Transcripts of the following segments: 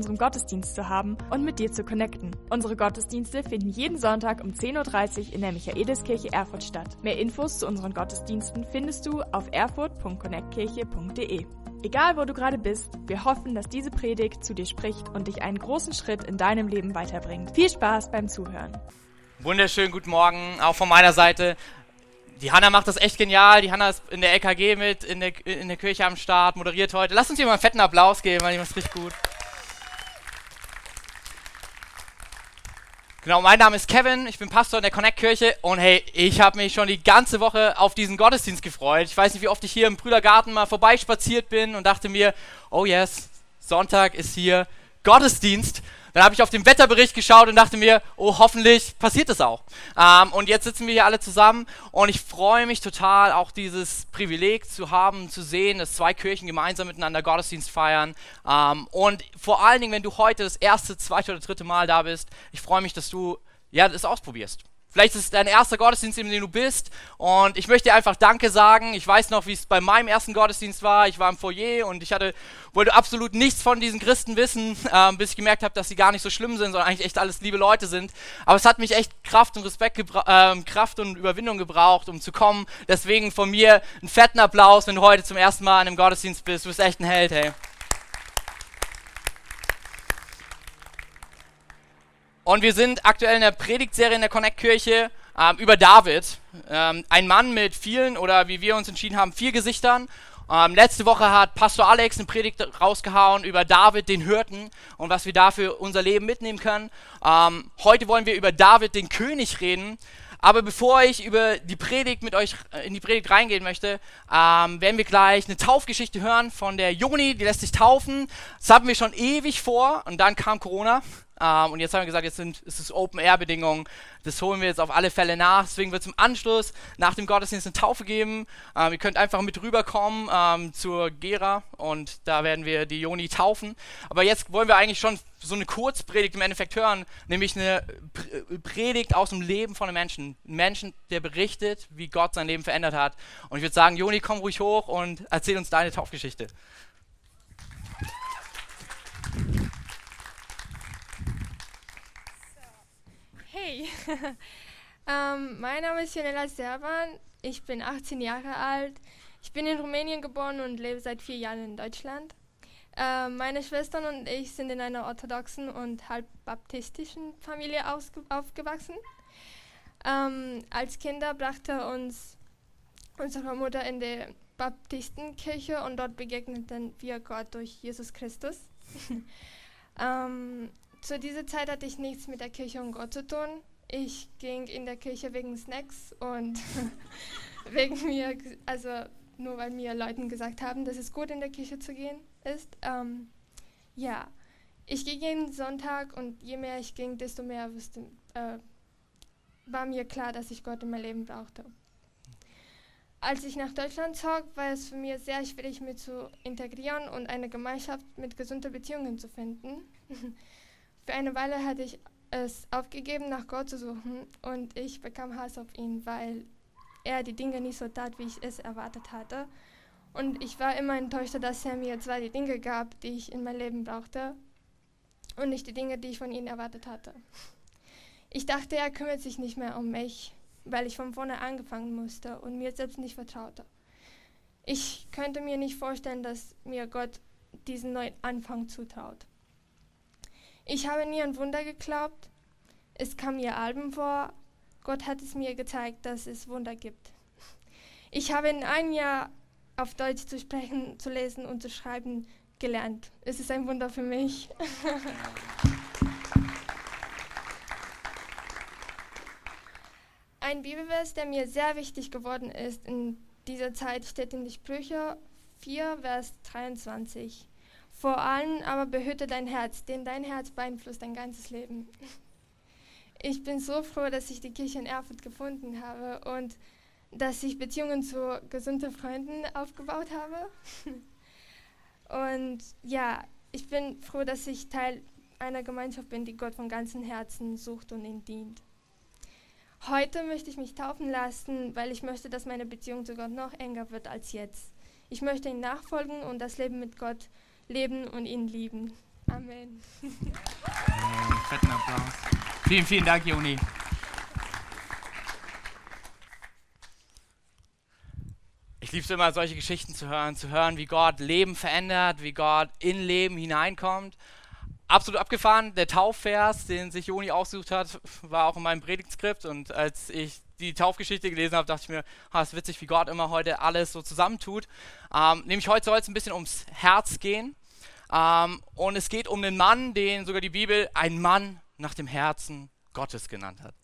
unseren Gottesdienst zu haben und mit dir zu connecten. Unsere Gottesdienste finden jeden Sonntag um 10.30 Uhr in der Michaeliskirche Erfurt statt. Mehr Infos zu unseren Gottesdiensten findest du auf erfurt.connectkirche.de. Egal wo du gerade bist, wir hoffen, dass diese Predigt zu dir spricht und dich einen großen Schritt in deinem Leben weiterbringt. Viel Spaß beim Zuhören. Wunderschönen guten Morgen, auch von meiner Seite. Die Hanna macht das echt genial. Die Hanna ist in der LKG mit, in der, in der Kirche am Start, moderiert heute. Lass uns hier mal einen fetten Applaus geben, weil die macht richtig gut. Genau, mein Name ist Kevin, ich bin Pastor in der Connect-Kirche und hey, ich habe mich schon die ganze Woche auf diesen Gottesdienst gefreut. Ich weiß nicht, wie oft ich hier im Brüdergarten mal vorbeispaziert bin und dachte mir, oh yes, Sonntag ist hier Gottesdienst. Dann habe ich auf den Wetterbericht geschaut und dachte mir, oh, hoffentlich passiert es auch. Ähm, und jetzt sitzen wir hier alle zusammen und ich freue mich total, auch dieses Privileg zu haben, zu sehen, dass zwei Kirchen gemeinsam miteinander Gottesdienst feiern. Ähm, und vor allen Dingen, wenn du heute das erste, zweite oder dritte Mal da bist, ich freue mich, dass du ja, das ausprobierst. Vielleicht ist es dein erster Gottesdienst, in dem du bist. Und ich möchte dir einfach Danke sagen. Ich weiß noch, wie es bei meinem ersten Gottesdienst war. Ich war im Foyer und ich hatte, wollte absolut nichts von diesen Christen wissen, äh, bis ich gemerkt habe, dass sie gar nicht so schlimm sind, sondern eigentlich echt alles liebe Leute sind. Aber es hat mich echt Kraft und Respekt, äh, Kraft und Überwindung gebraucht, um zu kommen. Deswegen von mir einen fetten Applaus, wenn du heute zum ersten Mal in einem Gottesdienst bist. Du bist echt ein Held, hey. Und wir sind aktuell in der Predigtserie in der Connect-Kirche ähm, über David. Ähm, ein Mann mit vielen, oder wie wir uns entschieden haben, vier Gesichtern. Ähm, letzte Woche hat Pastor Alex eine Predigt rausgehauen über David, den Hirten, und was wir da für unser Leben mitnehmen können. Ähm, heute wollen wir über David, den König, reden. Aber bevor ich über die Predigt mit euch äh, in die Predigt reingehen möchte, ähm, werden wir gleich eine Taufgeschichte hören von der Joni, die lässt sich taufen. Das hatten wir schon ewig vor und dann kam Corona. Ähm, und jetzt haben wir gesagt, jetzt sind, ist es Open-Air-Bedingungen. Das holen wir jetzt auf alle Fälle nach. Deswegen wird es im Anschluss nach dem Gottesdienst eine Taufe geben. Ähm, ihr könnt einfach mit rüberkommen ähm, zur Gera und da werden wir die Joni taufen. Aber jetzt wollen wir eigentlich schon so eine Kurzpredigt im Endeffekt hören, nämlich eine Predigt aus dem Leben von einem Menschen. Ein Menschen, der berichtet, wie Gott sein Leben verändert hat. Und ich würde sagen, Joni, komm ruhig hoch und erzähl uns deine Taufgeschichte. Hey, ähm, mein Name ist Janela Serban, ich bin 18 Jahre alt, ich bin in Rumänien geboren und lebe seit vier Jahren in Deutschland. Äh, meine Schwestern und ich sind in einer orthodoxen und halb baptistischen Familie aufgewachsen. Ähm, als Kinder brachte uns unsere Mutter in die Baptistenkirche und dort begegneten wir Gott durch Jesus Christus. ähm, zu dieser Zeit hatte ich nichts mit der Kirche und Gott zu tun. Ich ging in der Kirche wegen Snacks und wegen mir, also nur weil mir Leute gesagt haben, dass es gut in der Kirche zu gehen ist. Ähm, ja, ich ging jeden Sonntag und je mehr ich ging, desto mehr wusste, äh, war mir klar, dass ich Gott in mein Leben brauchte. Als ich nach Deutschland zog, war es für mich sehr schwierig, mich zu integrieren und eine Gemeinschaft mit gesunden Beziehungen zu finden. Für eine Weile hatte ich es aufgegeben, nach Gott zu suchen und ich bekam Hass auf ihn, weil er die Dinge nicht so tat, wie ich es erwartet hatte. Und ich war immer enttäuscht, dass er mir zwar die Dinge gab, die ich in mein Leben brauchte und nicht die Dinge, die ich von ihm erwartet hatte. Ich dachte, er kümmert sich nicht mehr um mich, weil ich von vorne angefangen musste und mir selbst nicht vertraute. Ich könnte mir nicht vorstellen, dass mir Gott diesen neuen Anfang zutraut. Ich habe nie an Wunder geglaubt. Es kam mir Alben vor. Gott hat es mir gezeigt, dass es Wunder gibt. Ich habe in einem Jahr auf Deutsch zu sprechen, zu lesen und zu schreiben gelernt. Es ist ein Wunder für mich. ein Bibelvers, der mir sehr wichtig geworden ist in dieser Zeit, steht in die Sprüche 4, Vers 23. Vor allem aber behüte dein Herz, denn dein Herz beeinflusst dein ganzes Leben. Ich bin so froh, dass ich die Kirche in Erfurt gefunden habe und dass ich Beziehungen zu gesunden Freunden aufgebaut habe. Und ja, ich bin froh, dass ich Teil einer Gemeinschaft bin, die Gott von ganzem Herzen sucht und ihn dient. Heute möchte ich mich taufen lassen, weil ich möchte, dass meine Beziehung zu Gott noch enger wird als jetzt. Ich möchte ihm nachfolgen und das Leben mit Gott leben und ihn lieben. Amen. Hey, fetten Applaus. Vielen, vielen Dank, Joni. Ich liebe es immer, solche Geschichten zu hören, zu hören, wie Gott Leben verändert, wie Gott in Leben hineinkommt. Absolut abgefahren. Der Taufvers, den sich Joni ausgesucht hat, war auch in meinem Predigtskript. Und als ich die Taufgeschichte gelesen habe, dachte ich mir, ah, ist witzig, wie Gott immer heute alles so zusammentut. Ähm, nämlich heute soll es ein bisschen ums Herz gehen. Ähm, und es geht um einen Mann, den sogar die Bibel ein Mann nach dem Herzen Gottes genannt hat.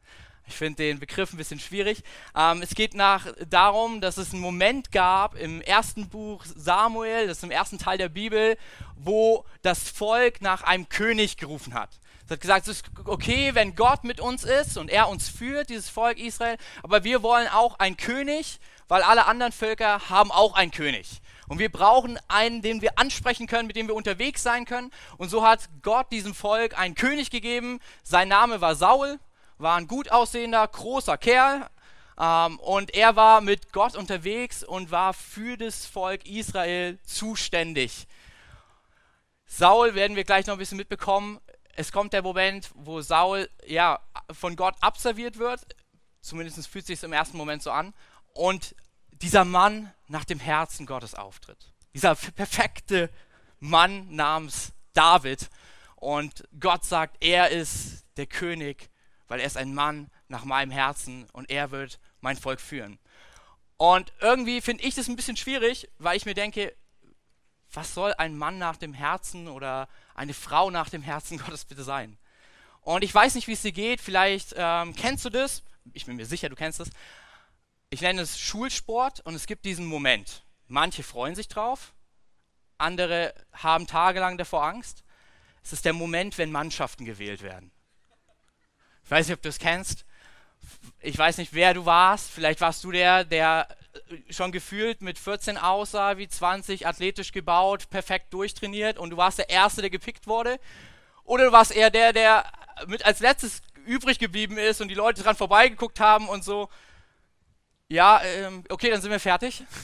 Ich finde den Begriff ein bisschen schwierig. Ähm, es geht nach, darum, dass es einen Moment gab im ersten Buch Samuel, das ist im ersten Teil der Bibel, wo das Volk nach einem König gerufen hat. Es hat gesagt, es ist okay, wenn Gott mit uns ist und er uns führt, dieses Volk Israel, aber wir wollen auch einen König, weil alle anderen Völker haben auch einen König. Und wir brauchen einen, den wir ansprechen können, mit dem wir unterwegs sein können. Und so hat Gott diesem Volk einen König gegeben. Sein Name war Saul war ein gut aussehender, großer Kerl. Ähm, und er war mit Gott unterwegs und war für das Volk Israel zuständig. Saul werden wir gleich noch ein bisschen mitbekommen. Es kommt der Moment, wo Saul ja von Gott abserviert wird. Zumindest fühlt sich es im ersten Moment so an. Und dieser Mann nach dem Herzen Gottes auftritt. Dieser perfekte Mann namens David. Und Gott sagt, er ist der König weil er ist ein Mann nach meinem Herzen und er wird mein Volk führen. Und irgendwie finde ich das ein bisschen schwierig, weil ich mir denke, was soll ein Mann nach dem Herzen oder eine Frau nach dem Herzen Gottes bitte sein? Und ich weiß nicht, wie es dir geht. Vielleicht ähm, kennst du das. Ich bin mir sicher, du kennst es. Ich nenne es Schulsport und es gibt diesen Moment. Manche freuen sich drauf, andere haben tagelang davor Angst. Es ist der Moment, wenn Mannschaften gewählt werden. Ich weiß nicht, ob du es kennst. Ich weiß nicht, wer du warst. Vielleicht warst du der, der schon gefühlt mit 14 aussah wie 20, athletisch gebaut, perfekt durchtrainiert und du warst der Erste, der gepickt wurde. Oder du warst eher der, der mit als letztes übrig geblieben ist und die Leute dran vorbeigeguckt haben und so. Ja, ähm, okay, dann sind wir fertig.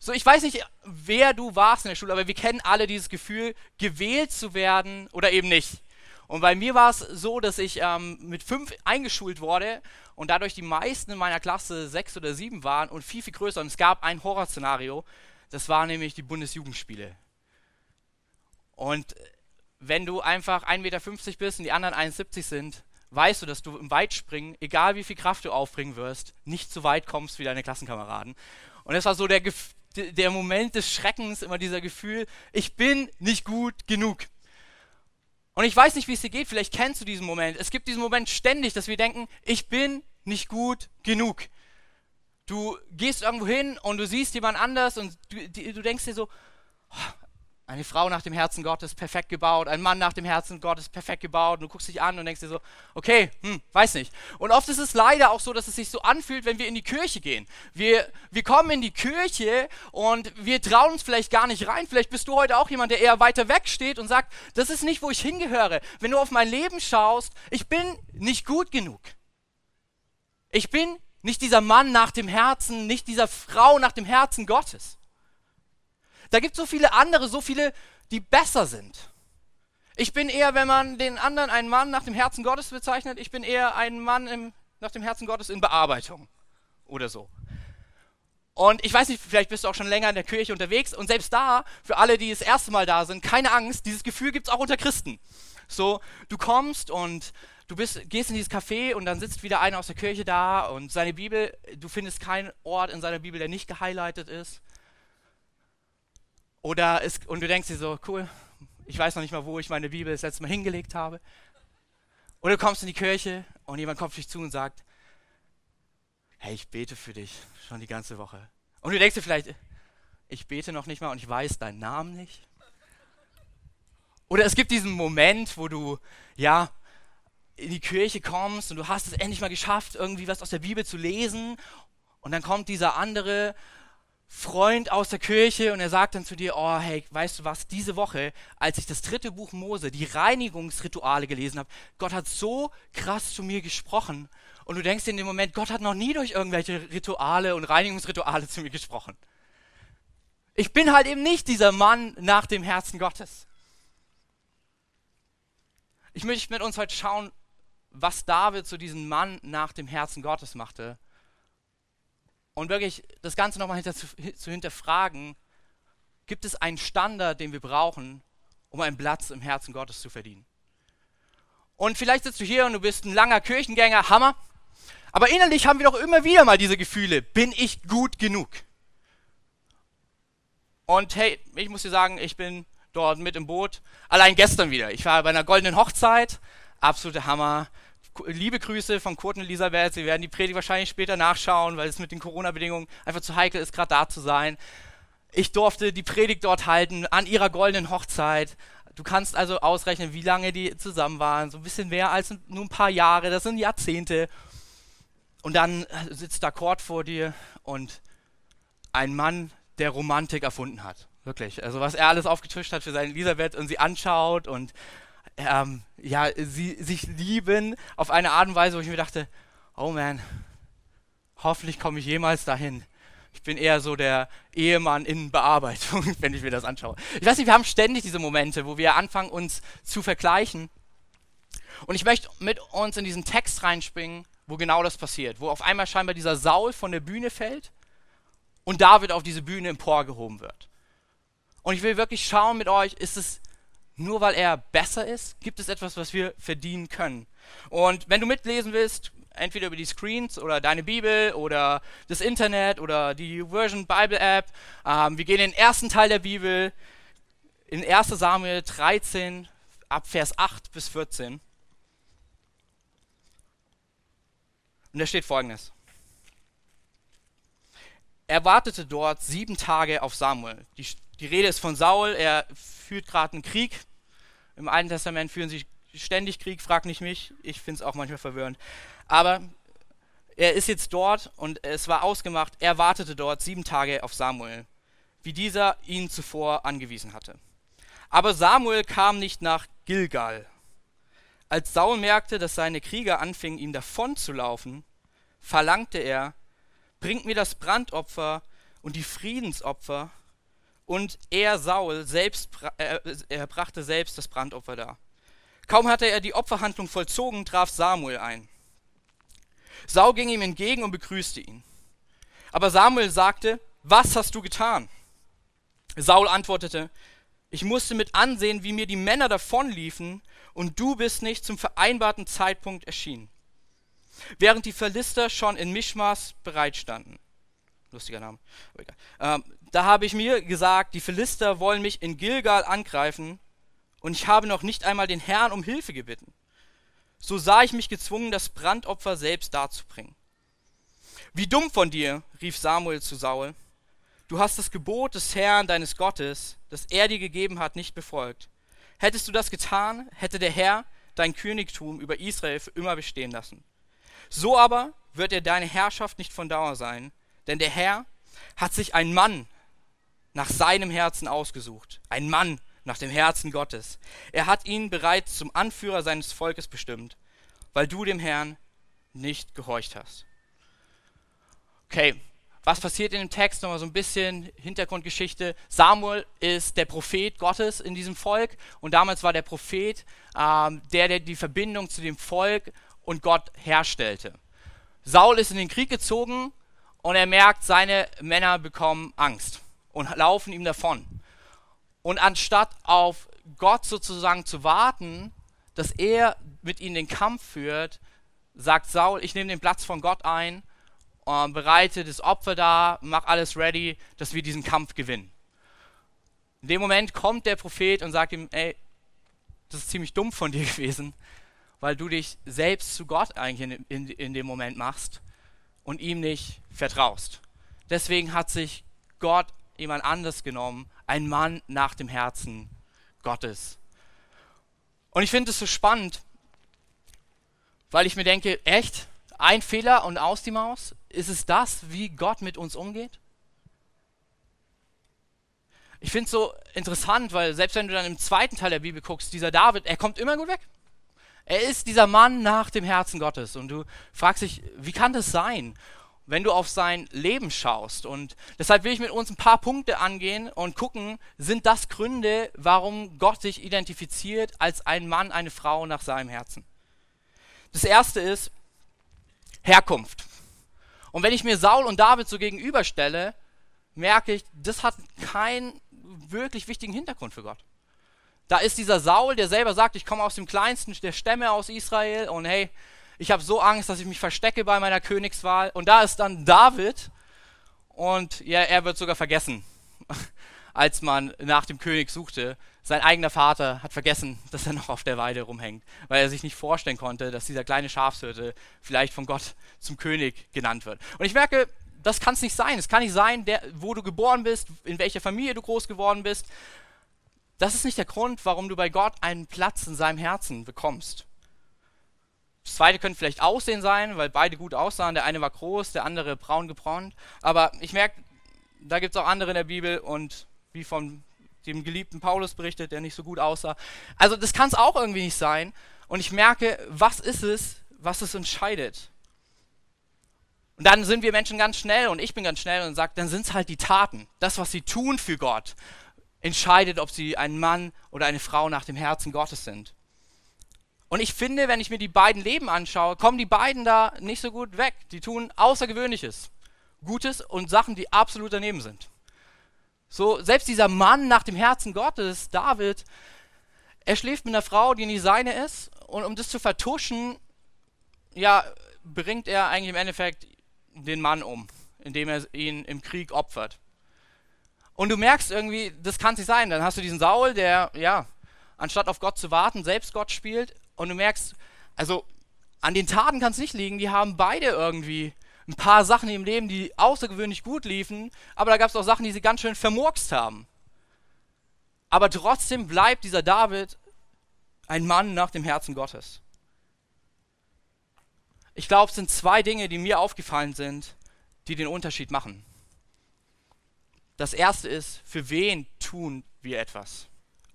So, ich weiß nicht, wer du warst in der Schule, aber wir kennen alle dieses Gefühl, gewählt zu werden oder eben nicht. Und bei mir war es so, dass ich ähm, mit fünf eingeschult wurde und dadurch die meisten in meiner Klasse sechs oder sieben waren und viel, viel größer. Und es gab ein Horrorszenario, das war nämlich die Bundesjugendspiele. Und wenn du einfach 1,50 Meter bist und die anderen 1,70 sind, weißt du, dass du im Weitspringen, egal wie viel Kraft du aufbringen wirst, nicht so weit kommst wie deine Klassenkameraden. Und das war so der, der Moment des Schreckens, immer dieser Gefühl, ich bin nicht gut genug. Und ich weiß nicht, wie es dir geht, vielleicht kennst du diesen Moment. Es gibt diesen Moment ständig, dass wir denken, ich bin nicht gut genug. Du gehst irgendwo hin und du siehst jemand anders und du, du denkst dir so, eine Frau nach dem Herzen Gottes perfekt gebaut, ein Mann nach dem Herzen Gottes perfekt gebaut. Und du guckst dich an und denkst dir so, okay, hm, weiß nicht. Und oft ist es leider auch so, dass es sich so anfühlt, wenn wir in die Kirche gehen. Wir, wir kommen in die Kirche und wir trauen uns vielleicht gar nicht rein. Vielleicht bist du heute auch jemand, der eher weiter weg steht und sagt, das ist nicht, wo ich hingehöre. Wenn du auf mein Leben schaust, ich bin nicht gut genug. Ich bin nicht dieser Mann nach dem Herzen, nicht dieser Frau nach dem Herzen Gottes. Da gibt es so viele andere, so viele, die besser sind. Ich bin eher, wenn man den anderen einen Mann nach dem Herzen Gottes bezeichnet, ich bin eher ein Mann im, nach dem Herzen Gottes in Bearbeitung oder so. Und ich weiß nicht, vielleicht bist du auch schon länger in der Kirche unterwegs und selbst da, für alle, die das erste Mal da sind, keine Angst, dieses Gefühl gibt es auch unter Christen. So, du kommst und du bist, gehst in dieses Café und dann sitzt wieder einer aus der Kirche da und seine Bibel, du findest keinen Ort in seiner Bibel, der nicht gehighlightet ist. Oder es, und du denkst dir so, cool, ich weiß noch nicht mal, wo ich meine Bibel das letzte Mal hingelegt habe. Oder du kommst in die Kirche und jemand kommt auf dich zu und sagt, hey, ich bete für dich schon die ganze Woche. Und du denkst dir vielleicht, ich bete noch nicht mal und ich weiß deinen Namen nicht. Oder es gibt diesen Moment, wo du, ja, in die Kirche kommst und du hast es endlich mal geschafft, irgendwie was aus der Bibel zu lesen. Und dann kommt dieser andere Freund aus der Kirche und er sagt dann zu dir, oh hey, weißt du was, diese Woche, als ich das dritte Buch Mose, die Reinigungsrituale gelesen habe, Gott hat so krass zu mir gesprochen und du denkst in dem Moment, Gott hat noch nie durch irgendwelche Rituale und Reinigungsrituale zu mir gesprochen. Ich bin halt eben nicht dieser Mann nach dem Herzen Gottes. ich möchte mit uns heute schauen, was David zu diesem Mann nach dem Herzen Gottes machte. Und wirklich das Ganze nochmal hinter, zu, zu hinterfragen, gibt es einen Standard, den wir brauchen, um einen Platz im Herzen Gottes zu verdienen? Und vielleicht sitzt du hier und du bist ein langer Kirchengänger, Hammer. Aber innerlich haben wir doch immer wieder mal diese Gefühle, bin ich gut genug? Und hey, ich muss dir sagen, ich bin dort mit im Boot. Allein gestern wieder. Ich war bei einer goldenen Hochzeit. Absoluter Hammer. Liebe Grüße von Kurt und Elisabeth. Sie werden die Predigt wahrscheinlich später nachschauen, weil es mit den Corona-Bedingungen einfach zu heikel ist, gerade da zu sein. Ich durfte die Predigt dort halten an ihrer goldenen Hochzeit. Du kannst also ausrechnen, wie lange die zusammen waren. So ein bisschen mehr als nur ein paar Jahre. Das sind Jahrzehnte. Und dann sitzt da Kurt vor dir und ein Mann, der Romantik erfunden hat. Wirklich. Also was er alles aufgetischt hat für seine Elisabeth und sie anschaut und ähm, ja, sie sich lieben auf eine Art und Weise, wo ich mir dachte, oh man, hoffentlich komme ich jemals dahin. Ich bin eher so der Ehemann in Bearbeitung, wenn ich mir das anschaue. Ich weiß nicht, wir haben ständig diese Momente, wo wir anfangen, uns zu vergleichen. Und ich möchte mit uns in diesen Text reinspringen, wo genau das passiert, wo auf einmal scheinbar dieser Saul von der Bühne fällt und David auf diese Bühne emporgehoben wird. Und ich will wirklich schauen mit euch, ist es nur weil er besser ist, gibt es etwas, was wir verdienen können. Und wenn du mitlesen willst, entweder über die Screens oder deine Bibel oder das Internet oder die Version Bible App. Ähm, wir gehen in den ersten Teil der Bibel, in 1 Samuel 13, ab Vers 8 bis 14. Und da steht folgendes. Er wartete dort sieben Tage auf Samuel. Die, die Rede ist von Saul, er führt gerade einen Krieg. Im Alten Testament führen sie ständig Krieg, frag nicht mich. Ich finde es auch manchmal verwirrend. Aber er ist jetzt dort und es war ausgemacht, er wartete dort sieben Tage auf Samuel, wie dieser ihn zuvor angewiesen hatte. Aber Samuel kam nicht nach Gilgal. Als Saul merkte, dass seine Krieger anfingen, ihm davonzulaufen, verlangte er, bringt mir das Brandopfer und die Friedensopfer. Und er, Saul, selbst, äh, er brachte selbst das Brandopfer dar. Kaum hatte er die Opferhandlung vollzogen, traf Samuel ein. Saul ging ihm entgegen und begrüßte ihn. Aber Samuel sagte, was hast du getan? Saul antwortete, ich musste mit ansehen, wie mir die Männer davonliefen, und du bist nicht zum vereinbarten Zeitpunkt erschienen. Während die Philister schon in Mischmas bereitstanden. Lustiger Name. Ähm, da habe ich mir gesagt, die Philister wollen mich in Gilgal angreifen, und ich habe noch nicht einmal den Herrn um Hilfe gebeten. So sah ich mich gezwungen, das Brandopfer selbst darzubringen. Wie dumm von dir, rief Samuel zu Saul. Du hast das Gebot des Herrn deines Gottes, das er dir gegeben hat, nicht befolgt. Hättest du das getan, hätte der Herr dein Königtum über Israel für immer bestehen lassen. So aber wird er deine Herrschaft nicht von Dauer sein, denn der Herr hat sich einen Mann nach seinem Herzen ausgesucht, ein Mann nach dem Herzen Gottes. Er hat ihn bereits zum Anführer seines Volkes bestimmt, weil du dem Herrn nicht gehorcht hast. Okay, was passiert in dem Text? Nochmal so ein bisschen Hintergrundgeschichte. Samuel ist der Prophet Gottes in diesem Volk und damals war der Prophet ähm, der, der die Verbindung zu dem Volk und Gott herstellte. Saul ist in den Krieg gezogen und er merkt, seine Männer bekommen Angst und laufen ihm davon. Und anstatt auf Gott sozusagen zu warten, dass er mit ihnen den Kampf führt, sagt Saul, ich nehme den Platz von Gott ein, äh, bereite das Opfer da, mach alles ready, dass wir diesen Kampf gewinnen. In dem Moment kommt der Prophet und sagt ihm, ey, das ist ziemlich dumm von dir gewesen, weil du dich selbst zu Gott eigentlich in, in, in dem Moment machst und ihm nicht vertraust. Deswegen hat sich Gott jemand anders genommen, ein Mann nach dem Herzen Gottes. Und ich finde es so spannend, weil ich mir denke, echt, ein Fehler und aus die Maus? Ist es das, wie Gott mit uns umgeht? Ich finde es so interessant, weil selbst wenn du dann im zweiten Teil der Bibel guckst, dieser David, er kommt immer gut weg. Er ist dieser Mann nach dem Herzen Gottes. Und du fragst dich, wie kann das sein? wenn du auf sein Leben schaust. Und deshalb will ich mit uns ein paar Punkte angehen und gucken, sind das Gründe, warum Gott sich identifiziert als ein Mann, eine Frau nach seinem Herzen. Das erste ist Herkunft. Und wenn ich mir Saul und David so gegenüberstelle, merke ich, das hat keinen wirklich wichtigen Hintergrund für Gott. Da ist dieser Saul, der selber sagt, ich komme aus dem kleinsten der Stämme aus Israel und hey, ich habe so Angst, dass ich mich verstecke bei meiner Königswahl. Und da ist dann David und ja, er wird sogar vergessen, als man nach dem König suchte. Sein eigener Vater hat vergessen, dass er noch auf der Weide rumhängt, weil er sich nicht vorstellen konnte, dass dieser kleine Schafshirte vielleicht von Gott zum König genannt wird. Und ich merke, das kann es nicht sein. Es kann nicht sein, der, wo du geboren bist, in welcher Familie du groß geworden bist. Das ist nicht der Grund, warum du bei Gott einen Platz in seinem Herzen bekommst. Das zweite könnte vielleicht Aussehen sein, weil beide gut aussahen. Der eine war groß, der andere braun gebrannt. Aber ich merke, da gibt es auch andere in der Bibel und wie von dem geliebten Paulus berichtet, der nicht so gut aussah. Also das kann es auch irgendwie nicht sein. Und ich merke, was ist es, was es entscheidet? Und dann sind wir Menschen ganz schnell und ich bin ganz schnell und sage, dann sind es halt die Taten. Das, was sie tun für Gott, entscheidet, ob sie ein Mann oder eine Frau nach dem Herzen Gottes sind. Und ich finde, wenn ich mir die beiden Leben anschaue, kommen die beiden da nicht so gut weg. Die tun Außergewöhnliches, Gutes und Sachen, die absolut daneben sind. So, selbst dieser Mann nach dem Herzen Gottes, David, er schläft mit einer Frau, die nicht seine ist, und um das zu vertuschen, ja, bringt er eigentlich im Endeffekt den Mann um, indem er ihn im Krieg opfert. Und du merkst irgendwie, das kann nicht sein. Dann hast du diesen Saul, der, ja, anstatt auf Gott zu warten, selbst Gott spielt und du merkst, also an den Taten kann es nicht liegen, die haben beide irgendwie ein paar Sachen im Leben, die außergewöhnlich gut liefen, aber da gab es auch Sachen, die sie ganz schön vermurkst haben. Aber trotzdem bleibt dieser David ein Mann nach dem Herzen Gottes. Ich glaube, es sind zwei Dinge, die mir aufgefallen sind, die den Unterschied machen. Das erste ist, für wen tun wir etwas?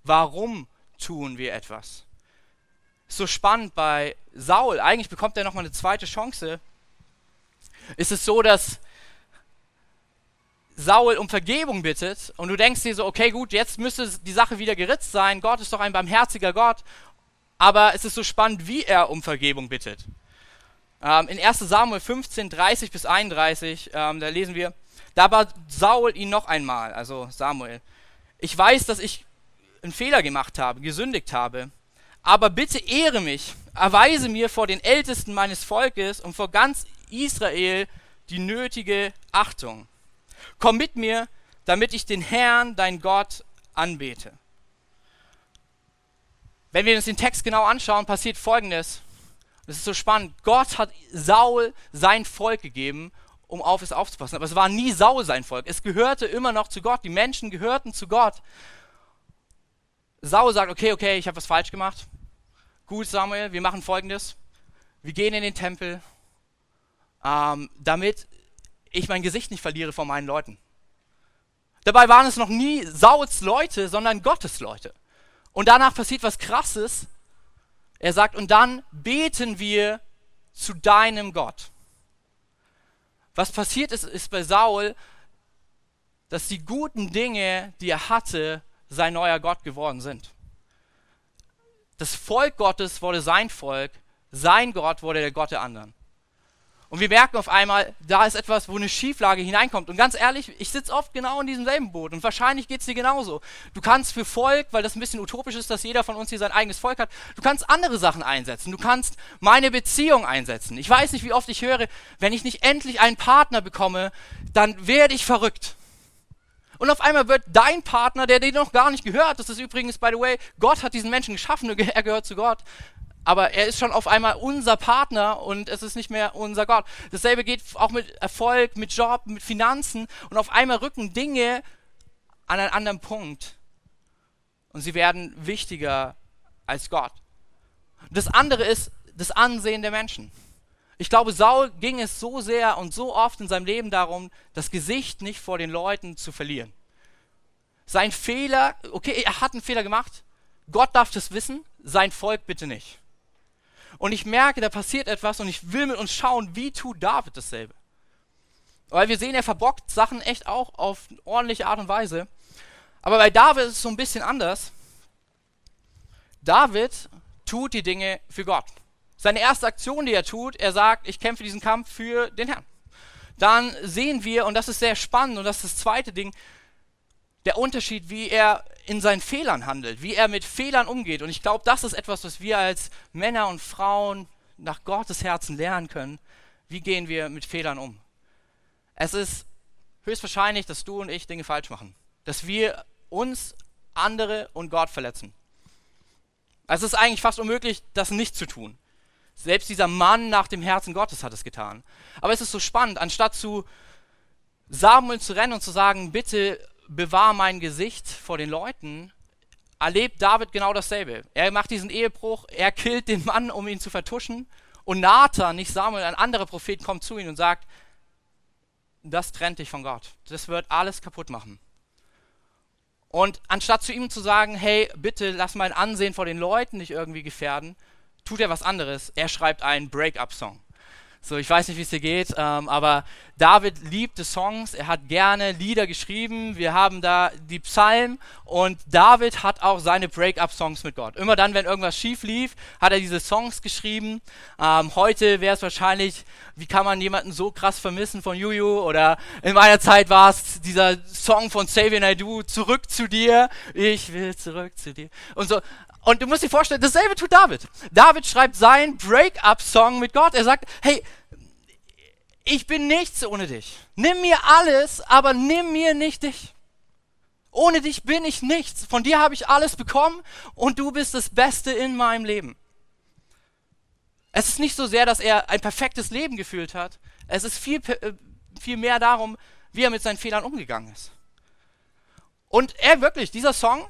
Warum tun wir etwas? so spannend bei Saul. Eigentlich bekommt er nochmal eine zweite Chance. Ist es so, dass Saul um Vergebung bittet und du denkst dir so, okay, gut, jetzt müsste die Sache wieder geritzt sein. Gott ist doch ein barmherziger Gott. Aber es ist so spannend, wie er um Vergebung bittet. Ähm, in 1 Samuel 15, 30 bis 31, ähm, da lesen wir, da bat Saul ihn noch einmal, also Samuel. Ich weiß, dass ich einen Fehler gemacht habe, gesündigt habe aber bitte ehre mich, erweise mir vor den Ältesten meines Volkes und vor ganz Israel die nötige Achtung. Komm mit mir, damit ich den Herrn, dein Gott, anbete. Wenn wir uns den Text genau anschauen, passiert Folgendes. Das ist so spannend. Gott hat Saul sein Volk gegeben, um auf es aufzupassen. Aber es war nie Saul sein Volk. Es gehörte immer noch zu Gott. Die Menschen gehörten zu Gott. Saul sagt, okay, okay, ich habe was falsch gemacht. Gut, Samuel, wir machen folgendes. Wir gehen in den Tempel, ähm, damit ich mein Gesicht nicht verliere vor meinen Leuten. Dabei waren es noch nie Sauls Leute, sondern Gottes Leute. Und danach passiert was Krasses. Er sagt, und dann beten wir zu deinem Gott. Was passiert ist, ist bei Saul, dass die guten Dinge, die er hatte, sein neuer Gott geworden sind. Das Volk Gottes wurde sein Volk, sein Gott wurde der Gott der anderen. Und wir merken auf einmal, da ist etwas, wo eine Schieflage hineinkommt. Und ganz ehrlich, ich sitze oft genau in diesem selben Boot und wahrscheinlich geht es dir genauso. Du kannst für Volk, weil das ein bisschen utopisch ist, dass jeder von uns hier sein eigenes Volk hat, du kannst andere Sachen einsetzen. Du kannst meine Beziehung einsetzen. Ich weiß nicht, wie oft ich höre, wenn ich nicht endlich einen Partner bekomme, dann werde ich verrückt. Und auf einmal wird dein Partner, der dir noch gar nicht gehört, das ist übrigens, by the way, Gott hat diesen Menschen geschaffen, er gehört zu Gott, aber er ist schon auf einmal unser Partner und es ist nicht mehr unser Gott. Dasselbe geht auch mit Erfolg, mit Job, mit Finanzen und auf einmal rücken Dinge an einen anderen Punkt und sie werden wichtiger als Gott. Das andere ist das Ansehen der Menschen. Ich glaube, Saul ging es so sehr und so oft in seinem Leben darum, das Gesicht nicht vor den Leuten zu verlieren. Sein Fehler, okay, er hat einen Fehler gemacht. Gott darf das wissen, sein Volk bitte nicht. Und ich merke, da passiert etwas und ich will mit uns schauen, wie tut David dasselbe. Weil wir sehen, er verbockt Sachen echt auch auf ordentliche Art und Weise. Aber bei David ist es so ein bisschen anders. David tut die Dinge für Gott. Seine erste Aktion, die er tut, er sagt, ich kämpfe diesen Kampf für den Herrn. Dann sehen wir, und das ist sehr spannend, und das ist das zweite Ding, der Unterschied, wie er in seinen Fehlern handelt, wie er mit Fehlern umgeht. Und ich glaube, das ist etwas, was wir als Männer und Frauen nach Gottes Herzen lernen können. Wie gehen wir mit Fehlern um? Es ist höchstwahrscheinlich, dass du und ich Dinge falsch machen. Dass wir uns, andere und Gott verletzen. Es ist eigentlich fast unmöglich, das nicht zu tun. Selbst dieser Mann nach dem Herzen Gottes hat es getan. Aber es ist so spannend, anstatt zu Samuel zu rennen und zu sagen, bitte bewahr mein Gesicht vor den Leuten, erlebt David genau dasselbe. Er macht diesen Ehebruch, er killt den Mann, um ihn zu vertuschen. Und Nathan, nicht Samuel, ein anderer Prophet, kommt zu ihm und sagt, das trennt dich von Gott. Das wird alles kaputt machen. Und anstatt zu ihm zu sagen, hey, bitte lass mein Ansehen vor den Leuten nicht irgendwie gefährden, tut er was anderes. Er schreibt einen Break-up-Song. So, ich weiß nicht, wie es dir geht, ähm, aber David liebte Songs, er hat gerne Lieder geschrieben. Wir haben da die Psalmen und David hat auch seine Break-up-Songs mit Gott. Immer dann, wenn irgendwas schief lief, hat er diese Songs geschrieben. Ähm, heute wäre es wahrscheinlich, wie kann man jemanden so krass vermissen von Juju? Oder in meiner Zeit war es dieser Song von Xavier Naidoo, Zurück zu dir, ich will zurück zu dir. Und so, und du musst dir vorstellen, dasselbe tut David. David schreibt seinen Break-up-Song mit Gott. Er sagt, hey, ich bin nichts ohne dich. Nimm mir alles, aber nimm mir nicht dich. Ohne dich bin ich nichts. Von dir habe ich alles bekommen und du bist das Beste in meinem Leben. Es ist nicht so sehr, dass er ein perfektes Leben gefühlt hat. Es ist viel, äh, viel mehr darum, wie er mit seinen Fehlern umgegangen ist. Und er wirklich, dieser Song,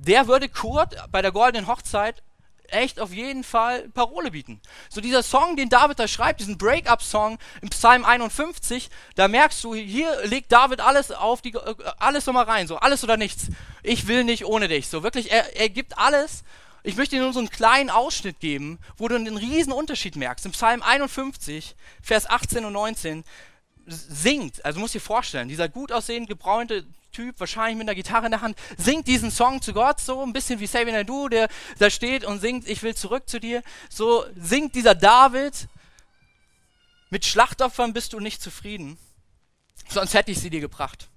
der würde Kurt bei der goldenen Hochzeit echt auf jeden Fall Parole bieten. So dieser Song, den David da schreibt, diesen Break-up-Song im Psalm 51, da merkst du, hier legt David alles auf die, äh, alles nochmal rein, so alles oder nichts. Ich will nicht ohne dich. So wirklich, er, er gibt alles. Ich möchte dir nur so einen kleinen Ausschnitt geben, wo du einen riesen Unterschied merkst. Im Psalm 51, Vers 18 und 19 singt, also musst dir vorstellen, dieser gut aussehend gebräunte Typ, wahrscheinlich mit einer Gitarre in der Hand, singt diesen Song zu Gott, so ein bisschen wie Saving Nadu, der da steht und singt, ich will zurück zu dir. So singt dieser David, mit Schlachtopfern bist du nicht zufrieden, sonst hätte ich sie dir gebracht.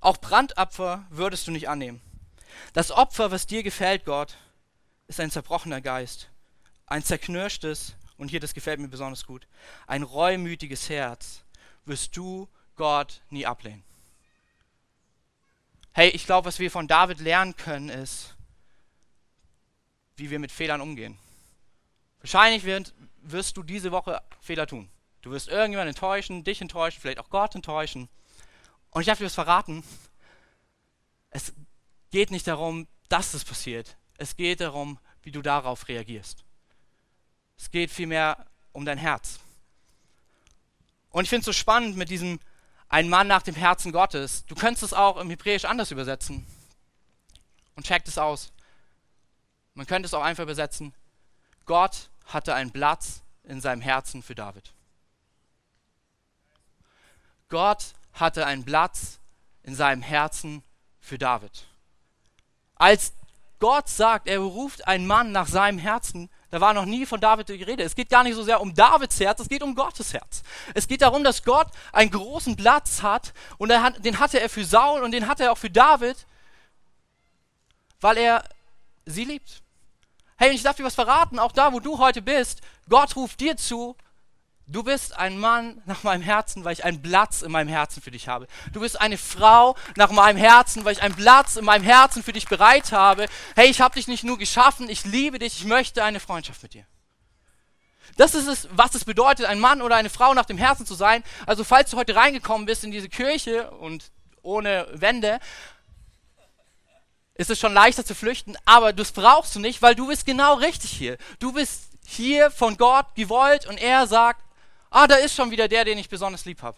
Auch Brandopfer würdest du nicht annehmen. Das Opfer, was dir gefällt, Gott, ist ein zerbrochener Geist, ein zerknirschtes, und hier, das gefällt mir besonders gut, ein reumütiges Herz wirst du Gott nie ablehnen. Hey, ich glaube, was wir von David lernen können, ist, wie wir mit Fehlern umgehen. Wahrscheinlich wird, wirst du diese Woche Fehler tun. Du wirst irgendjemanden enttäuschen, dich enttäuschen, vielleicht auch Gott enttäuschen. Und ich darf dir was verraten. Es geht nicht darum, dass es passiert. Es geht darum, wie du darauf reagierst. Es geht vielmehr um dein Herz. Und ich finde es so spannend mit diesem ein Mann nach dem Herzen Gottes. Du könntest es auch im Hebräisch anders übersetzen. Und checkt es aus. Man könnte es auch einfach übersetzen. Gott hatte einen Platz in seinem Herzen für David. Gott hatte einen Platz in seinem Herzen für David. Als Gott sagt, er ruft einen Mann nach seinem Herzen, da war noch nie von David die Rede. Es geht gar nicht so sehr um Davids Herz, es geht um Gottes Herz. Es geht darum, dass Gott einen großen Platz hat und hat, den hatte er für Saul und den hatte er auch für David, weil er sie liebt. Hey, und ich darf dir was verraten, auch da, wo du heute bist, Gott ruft dir zu, Du bist ein Mann nach meinem Herzen, weil ich einen Platz in meinem Herzen für dich habe. Du bist eine Frau nach meinem Herzen, weil ich einen Platz in meinem Herzen für dich bereit habe. Hey, ich habe dich nicht nur geschaffen, ich liebe dich, ich möchte eine Freundschaft mit dir. Das ist es, was es bedeutet, ein Mann oder eine Frau nach dem Herzen zu sein. Also falls du heute reingekommen bist in diese Kirche und ohne Wände, ist es schon leichter zu flüchten, aber das brauchst du nicht, weil du bist genau richtig hier. Du bist hier von Gott gewollt und er sagt, ah, da ist schon wieder der, den ich besonders lieb habe.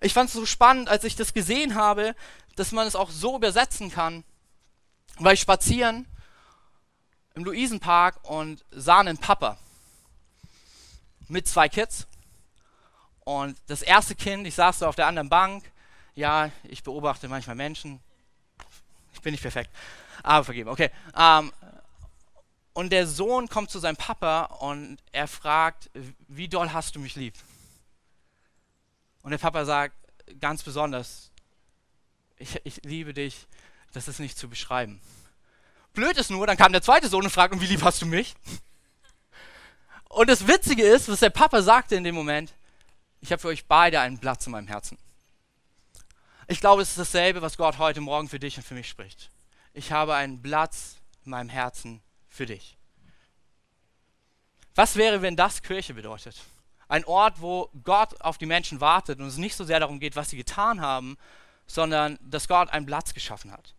Ich fand es so spannend, als ich das gesehen habe, dass man es auch so übersetzen kann, weil ich spazieren im Luisenpark und sah einen Papa mit zwei Kids. Und das erste Kind, ich saß so auf der anderen Bank. Ja, ich beobachte manchmal Menschen. Ich bin nicht perfekt, aber vergeben. Okay. Ähm, und der Sohn kommt zu seinem Papa und er fragt, wie doll hast du mich lieb? Und der Papa sagt, ganz besonders, ich, ich liebe dich, das ist nicht zu beschreiben. Blöd ist nur, dann kam der zweite Sohn und fragt, wie lieb hast du mich? Und das Witzige ist, was der Papa sagte in dem Moment, ich habe für euch beide einen Platz in meinem Herzen. Ich glaube, es ist dasselbe, was Gott heute Morgen für dich und für mich spricht. Ich habe einen Platz in meinem Herzen für dich. Was wäre, wenn das Kirche bedeutet? Ein Ort, wo Gott auf die Menschen wartet und es nicht so sehr darum geht, was sie getan haben, sondern dass Gott einen Platz geschaffen hat.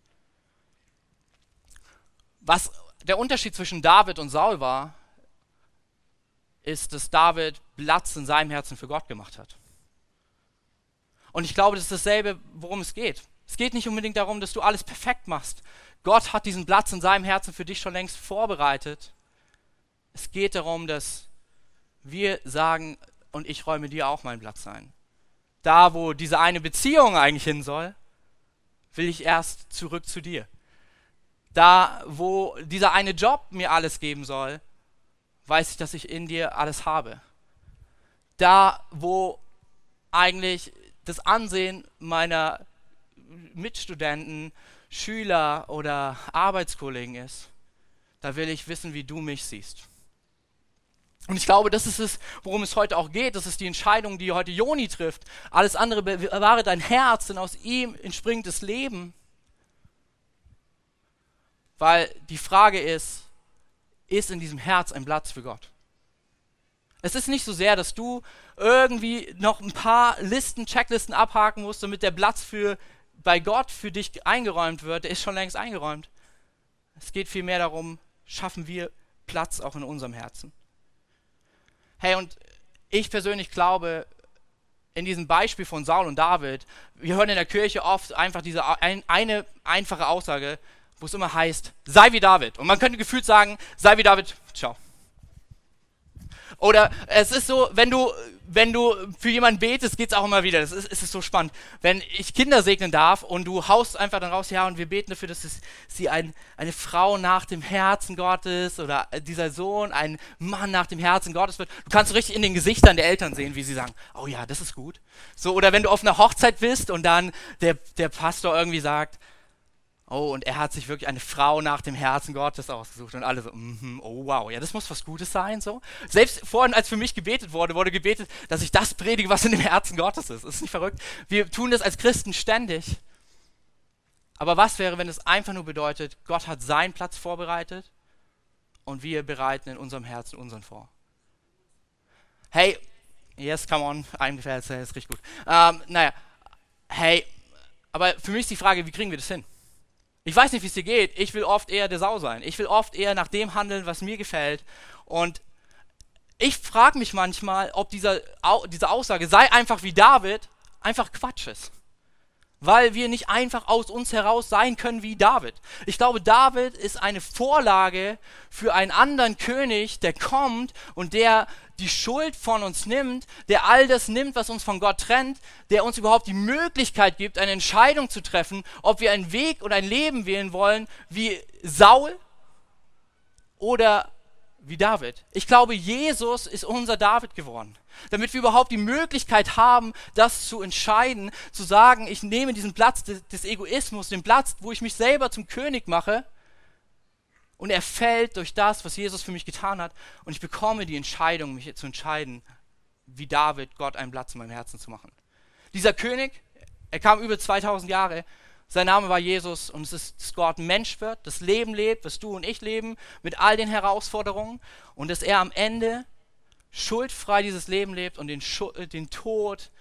Was der Unterschied zwischen David und Saul war, ist, dass David Platz in seinem Herzen für Gott gemacht hat. Und ich glaube, das ist dasselbe, worum es geht. Es geht nicht unbedingt darum, dass du alles perfekt machst. Gott hat diesen Platz in seinem Herzen für dich schon längst vorbereitet. Es geht darum, dass wir sagen, und ich räume dir auch meinen Platz ein. Da, wo diese eine Beziehung eigentlich hin soll, will ich erst zurück zu dir. Da, wo dieser eine Job mir alles geben soll, weiß ich, dass ich in dir alles habe. Da, wo eigentlich das Ansehen meiner Mitstudenten, Schüler oder Arbeitskollegen ist, da will ich wissen, wie du mich siehst. Und ich glaube, das ist es, worum es heute auch geht. Das ist die Entscheidung, die heute Joni trifft. Alles andere bewahre dein Herz, denn aus ihm entspringt das Leben. Weil die Frage ist, ist in diesem Herz ein Platz für Gott? Es ist nicht so sehr, dass du irgendwie noch ein paar Listen, Checklisten abhaken musst, damit der Platz für bei Gott für dich eingeräumt wird. Der ist schon längst eingeräumt. Es geht vielmehr darum, schaffen wir Platz auch in unserem Herzen. Hey, und ich persönlich glaube, in diesem Beispiel von Saul und David, wir hören in der Kirche oft einfach diese ein, eine einfache Aussage, wo es immer heißt, sei wie David. Und man könnte gefühlt sagen, sei wie David, ciao. Oder es ist so, wenn du, wenn du für jemanden betest, geht es auch immer wieder. Das ist, es ist so spannend. Wenn ich Kinder segnen darf und du haust einfach dann raus, ja, und wir beten dafür, dass es, sie ein, eine Frau nach dem Herzen Gottes oder dieser Sohn ein Mann nach dem Herzen Gottes wird. Du kannst richtig in den Gesichtern der Eltern sehen, wie sie sagen, oh ja, das ist gut. So, oder wenn du auf einer Hochzeit bist und dann der, der Pastor irgendwie sagt, Oh, und er hat sich wirklich eine Frau nach dem Herzen Gottes ausgesucht und alle so, mm -hmm, oh wow, ja, das muss was Gutes sein, so. Selbst vorhin, als für mich gebetet wurde, wurde gebetet, dass ich das predige, was in dem Herzen Gottes ist. Ist nicht verrückt. Wir tun das als Christen ständig. Aber was wäre, wenn es einfach nur bedeutet, Gott hat seinen Platz vorbereitet und wir bereiten in unserem Herzen unseren vor? Hey, yes, come on, einem gefällt es, ist richtig gut. Ähm, naja, hey, aber für mich ist die Frage, wie kriegen wir das hin? Ich weiß nicht, wie es dir geht. Ich will oft eher der Sau sein. Ich will oft eher nach dem handeln, was mir gefällt. Und ich frage mich manchmal, ob dieser, diese Aussage, sei einfach wie David, einfach Quatsch ist. Weil wir nicht einfach aus uns heraus sein können wie David. Ich glaube, David ist eine Vorlage für einen anderen König, der kommt und der die Schuld von uns nimmt, der all das nimmt, was uns von Gott trennt, der uns überhaupt die Möglichkeit gibt, eine Entscheidung zu treffen, ob wir einen Weg und ein Leben wählen wollen wie Saul oder wie David. Ich glaube, Jesus ist unser David geworden. Damit wir überhaupt die Möglichkeit haben, das zu entscheiden, zu sagen, ich nehme diesen Platz des, Egoismus, den Platz, wo ich mich selber zum König mache und er fällt durch das, was Jesus für mich getan hat. Und ich bekomme die Entscheidung, mich zu entscheiden, wie David Gott einen Platz in meinem Herzen zu machen. Dieser König, er kam über 2000 Jahre. Sein Name war Jesus und es ist, dass Gott Mensch wird, das Leben lebt, was du und ich leben, mit all den Herausforderungen und dass er am Ende schuldfrei dieses Leben lebt und den, äh, den Tod,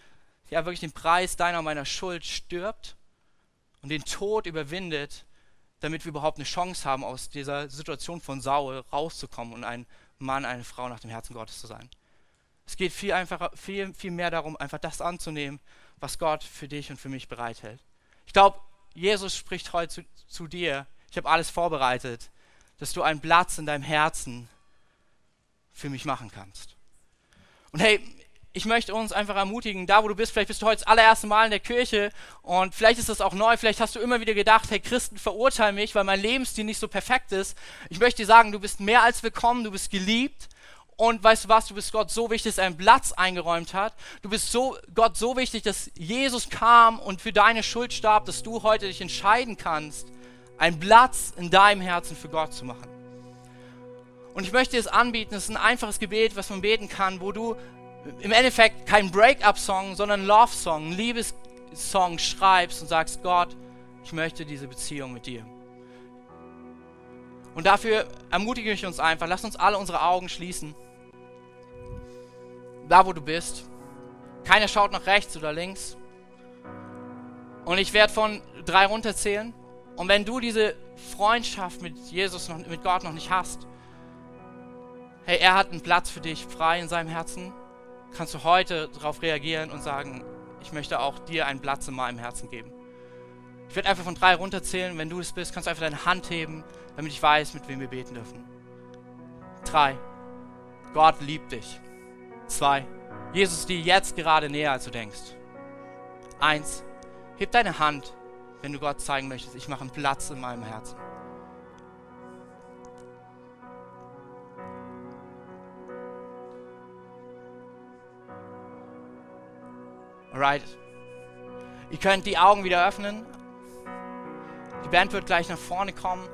ja wirklich den Preis deiner und meiner Schuld stirbt und den Tod überwindet damit wir überhaupt eine Chance haben, aus dieser Situation von Saul rauszukommen und ein Mann, eine Frau nach dem Herzen Gottes zu sein. Es geht viel einfacher, viel, viel mehr darum, einfach das anzunehmen, was Gott für dich und für mich bereithält. Ich glaube, Jesus spricht heute zu, zu dir. Ich habe alles vorbereitet, dass du einen Platz in deinem Herzen für mich machen kannst. Und hey, ich möchte uns einfach ermutigen, da wo du bist, vielleicht bist du heute das allererste Mal in der Kirche und vielleicht ist das auch neu, vielleicht hast du immer wieder gedacht, hey, Christen verurteilen mich, weil mein Lebensstil nicht so perfekt ist. Ich möchte dir sagen, du bist mehr als willkommen, du bist geliebt und weißt du was, du bist Gott so wichtig, dass er einen Platz eingeräumt hat. Du bist so, Gott so wichtig, dass Jesus kam und für deine Schuld starb, dass du heute dich entscheiden kannst, einen Platz in deinem Herzen für Gott zu machen. Und ich möchte es anbieten, es ist ein einfaches Gebet, was man beten kann, wo du im Endeffekt kein Break-up-Song, sondern Love-Song, Liebessong schreibst und sagst, Gott, ich möchte diese Beziehung mit dir. Und dafür ermutige ich uns einfach, lass uns alle unsere Augen schließen. Da, wo du bist. Keiner schaut nach rechts oder links. Und ich werde von drei runterzählen. Und wenn du diese Freundschaft mit Jesus, noch, mit Gott noch nicht hast, hey, er hat einen Platz für dich frei in seinem Herzen kannst du heute darauf reagieren und sagen, ich möchte auch dir einen Platz in meinem Herzen geben. Ich werde einfach von drei runterzählen. Wenn du es bist, kannst du einfach deine Hand heben, damit ich weiß, mit wem wir beten dürfen. Drei. Gott liebt dich. Zwei. Jesus ist dir jetzt gerade näher, als du denkst. Eins. Heb deine Hand, wenn du Gott zeigen möchtest, ich mache einen Platz in meinem Herzen. Alright. Ihr könnt die Augen wieder öffnen. Die Band wird gleich nach vorne kommen.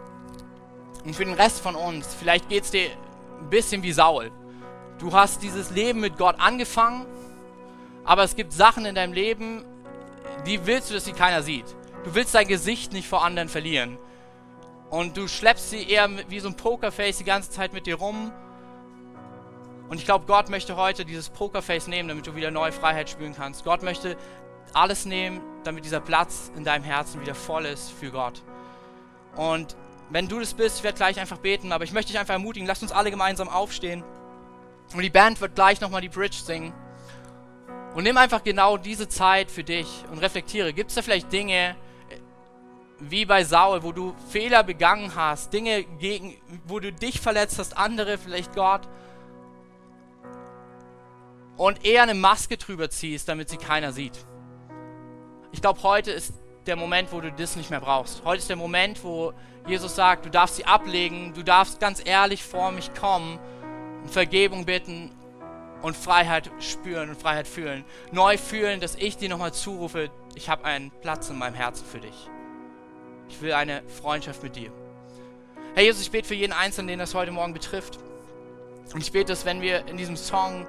Und für den Rest von uns, vielleicht geht es dir ein bisschen wie Saul. Du hast dieses Leben mit Gott angefangen, aber es gibt Sachen in deinem Leben, die willst du, dass sie keiner sieht. Du willst dein Gesicht nicht vor anderen verlieren. Und du schleppst sie eher wie so ein Pokerface die ganze Zeit mit dir rum und ich glaube, Gott möchte heute dieses Pokerface nehmen, damit du wieder neue Freiheit spüren kannst. Gott möchte alles nehmen, damit dieser Platz in deinem Herzen wieder voll ist für Gott. Und wenn du das bist, ich werde gleich einfach beten, aber ich möchte dich einfach ermutigen, lass uns alle gemeinsam aufstehen. Und die Band wird gleich nochmal die Bridge singen. Und nimm einfach genau diese Zeit für dich und reflektiere. Gibt es da vielleicht Dinge, wie bei Saul, wo du Fehler begangen hast, Dinge gegen, wo du dich verletzt hast, andere, vielleicht Gott? Und eher eine Maske drüber ziehst, damit sie keiner sieht. Ich glaube, heute ist der Moment, wo du das nicht mehr brauchst. Heute ist der Moment, wo Jesus sagt, du darfst sie ablegen, du darfst ganz ehrlich vor mich kommen und Vergebung bitten und Freiheit spüren und Freiheit fühlen. Neu fühlen, dass ich dir nochmal zurufe, ich habe einen Platz in meinem Herzen für dich. Ich will eine Freundschaft mit dir. Herr Jesus, ich bete für jeden Einzelnen, den das heute Morgen betrifft. Und ich bete, dass wenn wir in diesem Song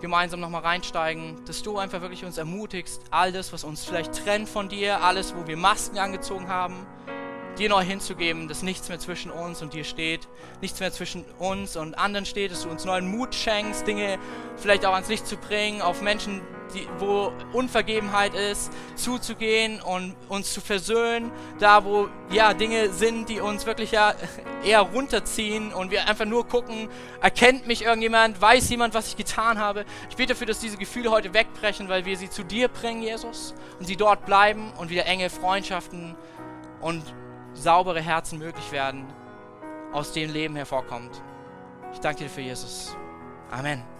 gemeinsam nochmal reinsteigen, dass du einfach wirklich uns ermutigst, all das, was uns vielleicht trennt von dir, alles, wo wir Masken angezogen haben, dir neu hinzugeben, dass nichts mehr zwischen uns und dir steht, nichts mehr zwischen uns und anderen steht, dass du uns neuen Mut schenkst, Dinge vielleicht auch ans Licht zu bringen, auf Menschen, die, wo Unvergebenheit ist, zuzugehen und uns zu versöhnen, da wo ja Dinge sind, die uns wirklich ja eher runterziehen und wir einfach nur gucken, erkennt mich irgendjemand, weiß jemand, was ich getan habe. Ich bete dafür, dass diese Gefühle heute wegbrechen, weil wir sie zu dir bringen, Jesus, und sie dort bleiben und wieder enge Freundschaften und saubere Herzen möglich werden, aus dem Leben hervorkommt. Ich danke dir für Jesus. Amen.